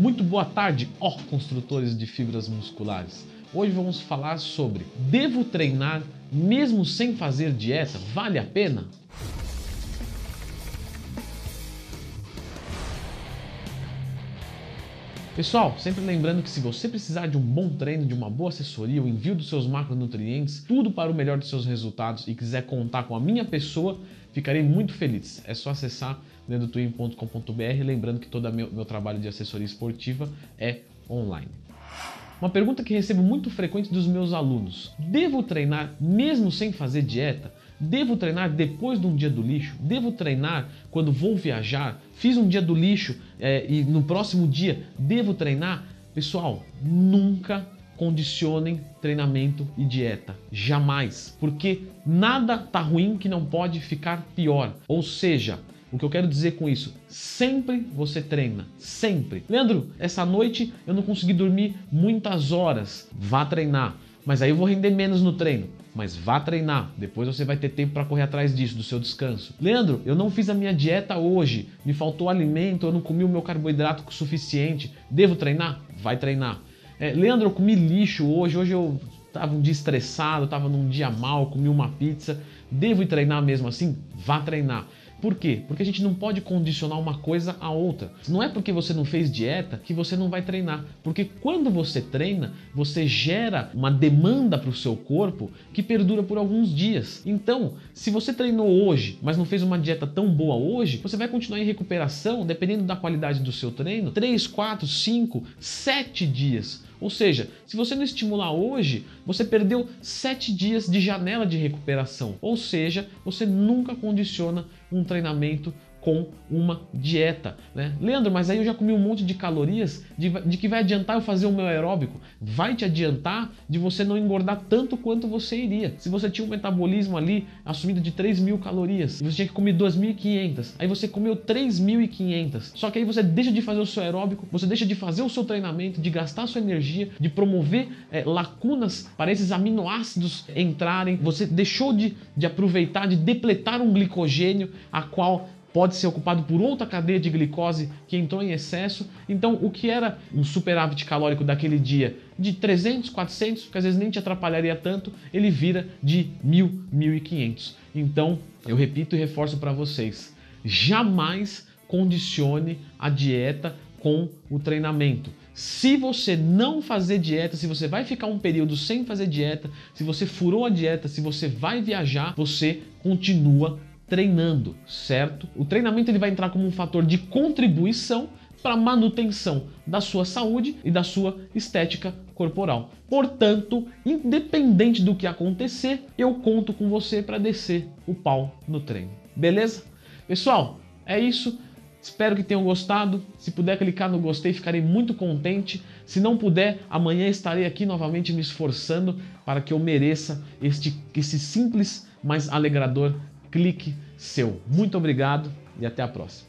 Muito boa tarde, ó construtores de fibras musculares. Hoje vamos falar sobre devo treinar mesmo sem fazer dieta? Vale a pena? Pessoal, sempre lembrando que se você precisar de um bom treino, de uma boa assessoria, o envio dos seus macronutrientes, tudo para o melhor dos seus resultados e quiser contar com a minha pessoa, ficarei muito feliz. É só acessar lendotwin.com.br, lembrando que todo meu, meu trabalho de assessoria esportiva é online. Uma pergunta que recebo muito frequente dos meus alunos: devo treinar mesmo sem fazer dieta? Devo treinar depois de um dia do lixo? Devo treinar quando vou viajar? Fiz um dia do lixo é, e no próximo dia devo treinar? Pessoal, nunca condicionem treinamento e dieta. Jamais. Porque nada tá ruim que não pode ficar pior. Ou seja, o que eu quero dizer com isso? Sempre você treina, sempre. Leandro, essa noite eu não consegui dormir muitas horas. Vá treinar, mas aí eu vou render menos no treino mas vá treinar. Depois você vai ter tempo para correr atrás disso, do seu descanso. Leandro, eu não fiz a minha dieta hoje, me faltou alimento, eu não comi o meu carboidrato suficiente. Devo treinar? Vai treinar. É, Leandro, eu comi lixo hoje, hoje eu estava um dia estressado, estava num dia mal, comi uma pizza. Devo ir treinar mesmo assim? Vá treinar. Por quê? Porque a gente não pode condicionar uma coisa a outra. Não é porque você não fez dieta que você não vai treinar. Porque quando você treina, você gera uma demanda para o seu corpo que perdura por alguns dias. Então, se você treinou hoje, mas não fez uma dieta tão boa hoje, você vai continuar em recuperação, dependendo da qualidade do seu treino, 3, 4, 5, 7 dias. Ou seja, se você não estimular hoje, você perdeu 7 dias de janela de recuperação. Ou seja, você nunca condiciona um treinamento com uma dieta, né? Leandro, mas aí eu já comi um monte de calorias, de, de, que vai adiantar eu fazer o meu aeróbico? Vai te adiantar de você não engordar tanto quanto você iria. Se você tinha um metabolismo ali assumido de 3 mil calorias, e você tinha que comer 2.500, aí você comeu 3.500, só que aí você deixa de fazer o seu aeróbico, você deixa de fazer o seu treinamento, de gastar sua energia, de promover é, lacunas para esses aminoácidos entrarem, você deixou de, de aproveitar, de depletar um glicogênio, a qual pode ser ocupado por outra cadeia de glicose que entrou em excesso. Então, o que era um superávit calórico daquele dia de 300, 400, que às vezes nem te atrapalharia tanto, ele vira de 1000, 1500. Então, eu repito e reforço para vocês: jamais condicione a dieta com o treinamento. Se você não fazer dieta, se você vai ficar um período sem fazer dieta, se você furou a dieta, se você vai viajar, você continua treinando, certo? O treinamento ele vai entrar como um fator de contribuição para a manutenção da sua saúde e da sua estética corporal. Portanto, independente do que acontecer, eu conto com você para descer o pau no treino. Beleza? Pessoal, é isso. Espero que tenham gostado. Se puder clicar no gostei, ficarei muito contente. Se não puder, amanhã estarei aqui novamente me esforçando para que eu mereça este esse simples, mas alegrador clique seu. Muito obrigado e até a próxima.